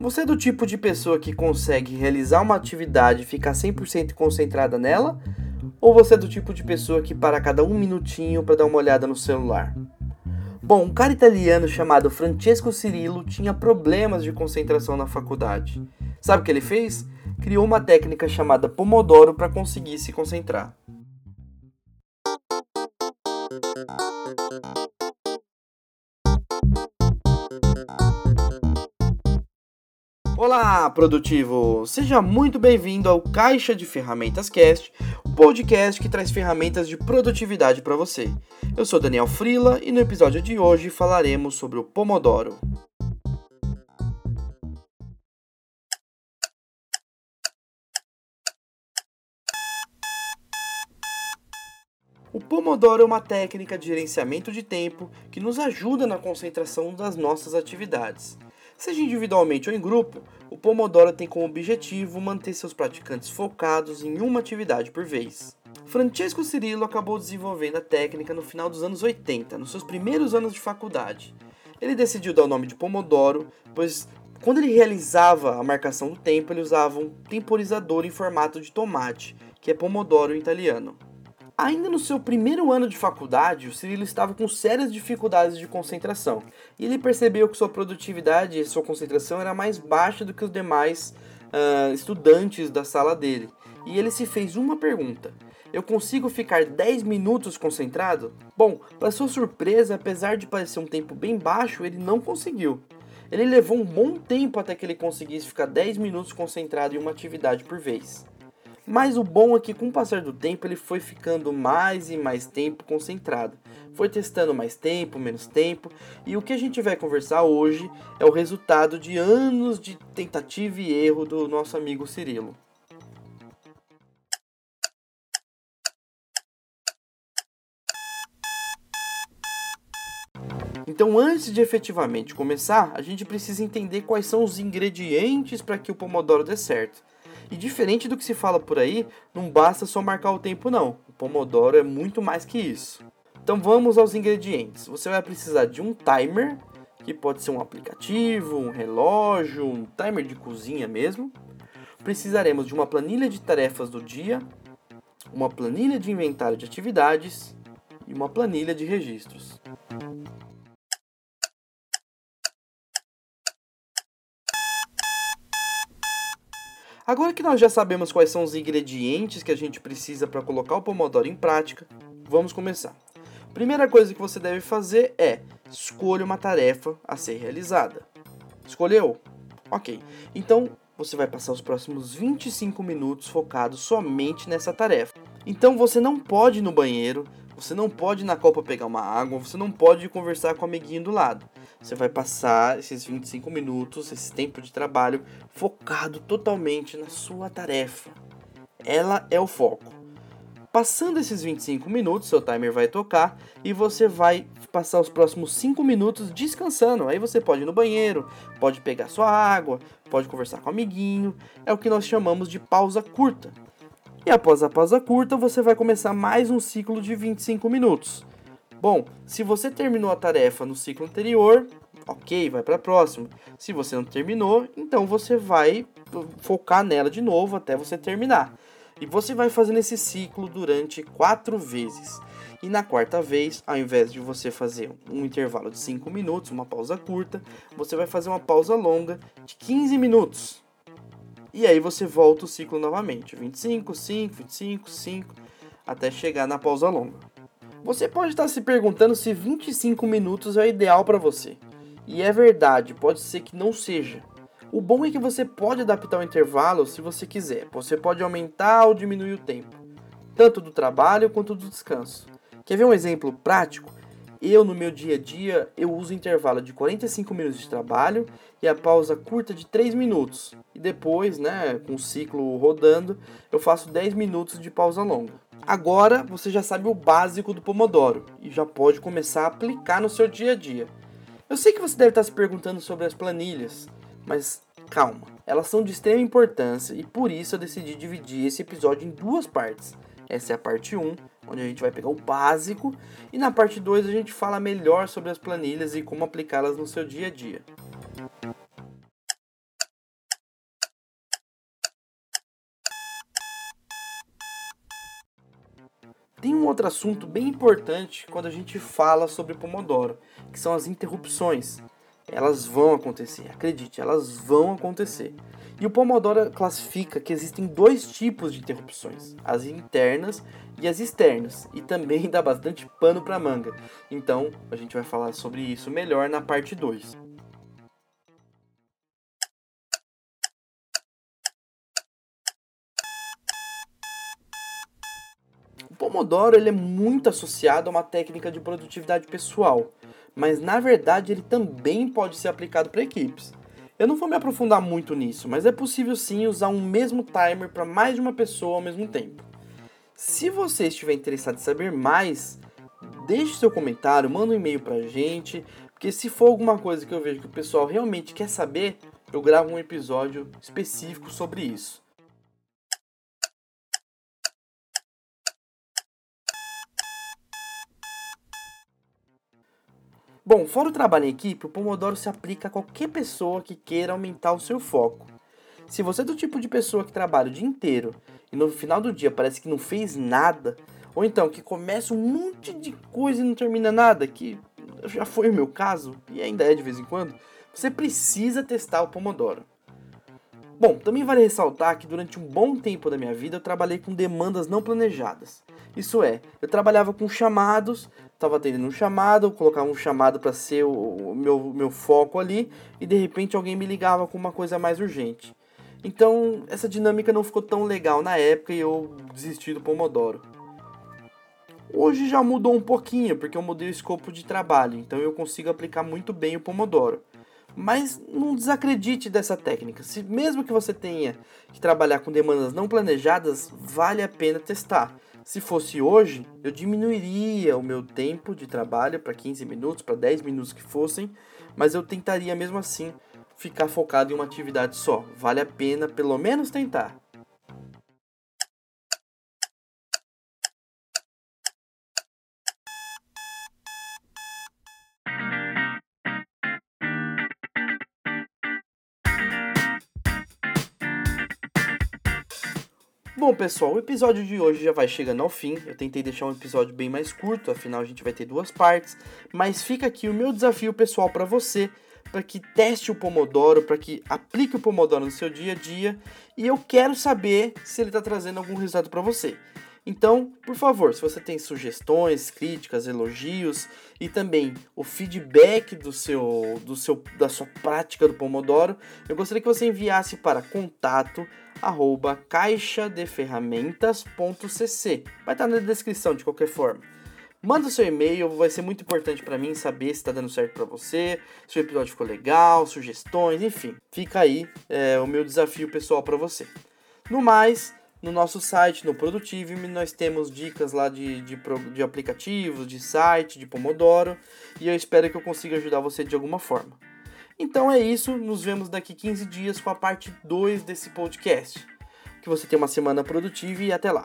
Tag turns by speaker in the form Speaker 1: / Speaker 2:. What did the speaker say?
Speaker 1: Você é do tipo de pessoa que consegue realizar uma atividade e ficar 100% concentrada nela? Ou você é do tipo de pessoa que para cada um minutinho para dar uma olhada no celular? Bom, um cara italiano chamado Francesco Cirillo tinha problemas de concentração na faculdade. Sabe o que ele fez? Criou uma técnica chamada Pomodoro para conseguir se concentrar. Olá, produtivo! Seja muito bem-vindo ao Caixa de Ferramentas Cast, o podcast que traz ferramentas de produtividade para você. Eu sou Daniel Frila e no episódio de hoje falaremos sobre o Pomodoro. O Pomodoro é uma técnica de gerenciamento de tempo que nos ajuda na concentração das nossas atividades. Seja individualmente ou em grupo, o Pomodoro tem como objetivo manter seus praticantes focados em uma atividade por vez. Francesco Cirillo acabou desenvolvendo a técnica no final dos anos 80, nos seus primeiros anos de faculdade. Ele decidiu dar o nome de Pomodoro, pois quando ele realizava a marcação do tempo, ele usava um temporizador em formato de tomate, que é Pomodoro em italiano. Ainda no seu primeiro ano de faculdade, o Cirilo estava com sérias dificuldades de concentração e ele percebeu que sua produtividade e sua concentração era mais baixa do que os demais uh, estudantes da sala dele. E ele se fez uma pergunta: Eu consigo ficar 10 minutos concentrado? Bom, para sua surpresa, apesar de parecer um tempo bem baixo, ele não conseguiu. Ele levou um bom tempo até que ele conseguisse ficar 10 minutos concentrado em uma atividade por vez. Mas o bom é que com o passar do tempo ele foi ficando mais e mais tempo concentrado. Foi testando mais tempo, menos tempo, e o que a gente vai conversar hoje é o resultado de anos de tentativa e erro do nosso amigo Cirilo. Então, antes de efetivamente começar, a gente precisa entender quais são os ingredientes para que o Pomodoro dê certo. E diferente do que se fala por aí, não basta só marcar o tempo não. O Pomodoro é muito mais que isso. Então vamos aos ingredientes. Você vai precisar de um timer, que pode ser um aplicativo, um relógio, um timer de cozinha mesmo. Precisaremos de uma planilha de tarefas do dia, uma planilha de inventário de atividades e uma planilha de registros. Agora que nós já sabemos quais são os ingredientes que a gente precisa para colocar o Pomodoro em prática, vamos começar. Primeira coisa que você deve fazer é escolha uma tarefa a ser realizada. Escolheu? Ok. Então você vai passar os próximos 25 minutos focado somente nessa tarefa. Então você não pode ir no banheiro, você não pode ir na copa pegar uma água, você não pode conversar com o amiguinho do lado. Você vai passar esses 25 minutos, esse tempo de trabalho, focado totalmente na sua tarefa. Ela é o foco. Passando esses 25 minutos, seu timer vai tocar e você vai passar os próximos 5 minutos descansando. Aí você pode ir no banheiro, pode pegar sua água, pode conversar com o amiguinho. É o que nós chamamos de pausa curta. E após a pausa curta, você vai começar mais um ciclo de 25 minutos. Bom, se você terminou a tarefa no ciclo anterior, ok, vai para a próxima. Se você não terminou, então você vai focar nela de novo até você terminar. E você vai fazendo esse ciclo durante quatro vezes. E na quarta vez, ao invés de você fazer um intervalo de 5 minutos, uma pausa curta, você vai fazer uma pausa longa de 15 minutos. E aí você volta o ciclo novamente, 25, 5, 25, 5, até chegar na pausa longa. Você pode estar se perguntando se 25 minutos é o ideal para você. E é verdade, pode ser que não seja. O bom é que você pode adaptar o intervalo se você quiser. Você pode aumentar ou diminuir o tempo, tanto do trabalho quanto do descanso. Quer ver um exemplo prático? Eu, no meu dia a dia, eu uso intervalo de 45 minutos de trabalho e a pausa curta de 3 minutos. E depois, né, com o ciclo rodando, eu faço 10 minutos de pausa longa. Agora você já sabe o básico do Pomodoro e já pode começar a aplicar no seu dia a dia. Eu sei que você deve estar se perguntando sobre as planilhas, mas calma, elas são de extrema importância e por isso eu decidi dividir esse episódio em duas partes. Essa é a parte 1, onde a gente vai pegar o básico, e na parte 2 a gente fala melhor sobre as planilhas e como aplicá-las no seu dia a dia. Tem um outro assunto bem importante quando a gente fala sobre Pomodoro, que são as interrupções. Elas vão acontecer, acredite, elas vão acontecer. E o Pomodoro classifica que existem dois tipos de interrupções, as internas e as externas, e também dá bastante pano para manga. Então, a gente vai falar sobre isso melhor na parte 2. O Pomodoro ele é muito associado a uma técnica de produtividade pessoal, mas na verdade ele também pode ser aplicado para equipes. Eu não vou me aprofundar muito nisso, mas é possível sim usar um mesmo timer para mais de uma pessoa ao mesmo tempo. Se você estiver interessado em saber mais, deixe seu comentário, manda um e-mail pra gente, porque se for alguma coisa que eu vejo que o pessoal realmente quer saber, eu gravo um episódio específico sobre isso. Bom, fora o trabalho em equipe, o Pomodoro se aplica a qualquer pessoa que queira aumentar o seu foco. Se você é do tipo de pessoa que trabalha o dia inteiro e no final do dia parece que não fez nada, ou então que começa um monte de coisa e não termina nada, que já foi o meu caso e ainda é de vez em quando, você precisa testar o Pomodoro. Bom, também vale ressaltar que durante um bom tempo da minha vida eu trabalhei com demandas não planejadas. Isso é, eu trabalhava com chamados, estava atendendo um chamado, colocava um chamado para ser o, o meu, meu foco ali, e de repente alguém me ligava com uma coisa mais urgente. Então, essa dinâmica não ficou tão legal na época e eu desisti do Pomodoro. Hoje já mudou um pouquinho, porque eu mudei o escopo de trabalho, então eu consigo aplicar muito bem o Pomodoro. Mas não desacredite dessa técnica. Se mesmo que você tenha que trabalhar com demandas não planejadas, vale a pena testar. Se fosse hoje, eu diminuiria o meu tempo de trabalho para 15 minutos, para 10 minutos que fossem, mas eu tentaria mesmo assim ficar focado em uma atividade só. Vale a pena pelo menos tentar. Bom, pessoal, o episódio de hoje já vai chegando ao fim. Eu tentei deixar um episódio bem mais curto, afinal a gente vai ter duas partes, mas fica aqui o meu desafio pessoal para você, para que teste o Pomodoro, para que aplique o Pomodoro no seu dia a dia, e eu quero saber se ele está trazendo algum resultado para você. Então, por favor, se você tem sugestões, críticas, elogios e também o feedback do seu, do seu, da sua prática do Pomodoro, eu gostaria que você enviasse para contato arroba caixadeferramentas.cc. Vai estar na descrição de qualquer forma. Manda o seu e-mail, vai ser muito importante para mim saber se está dando certo para você, se o episódio ficou legal, sugestões, enfim. Fica aí é, o meu desafio pessoal para você. No mais, no nosso site, no Produtivime, nós temos dicas lá de, de, de, aplicativos, de site, de Pomodoro, e eu espero que eu consiga ajudar você de alguma forma. Então é isso, nos vemos daqui 15 dias com a parte 2 desse podcast. Que você tenha uma semana produtiva e até lá.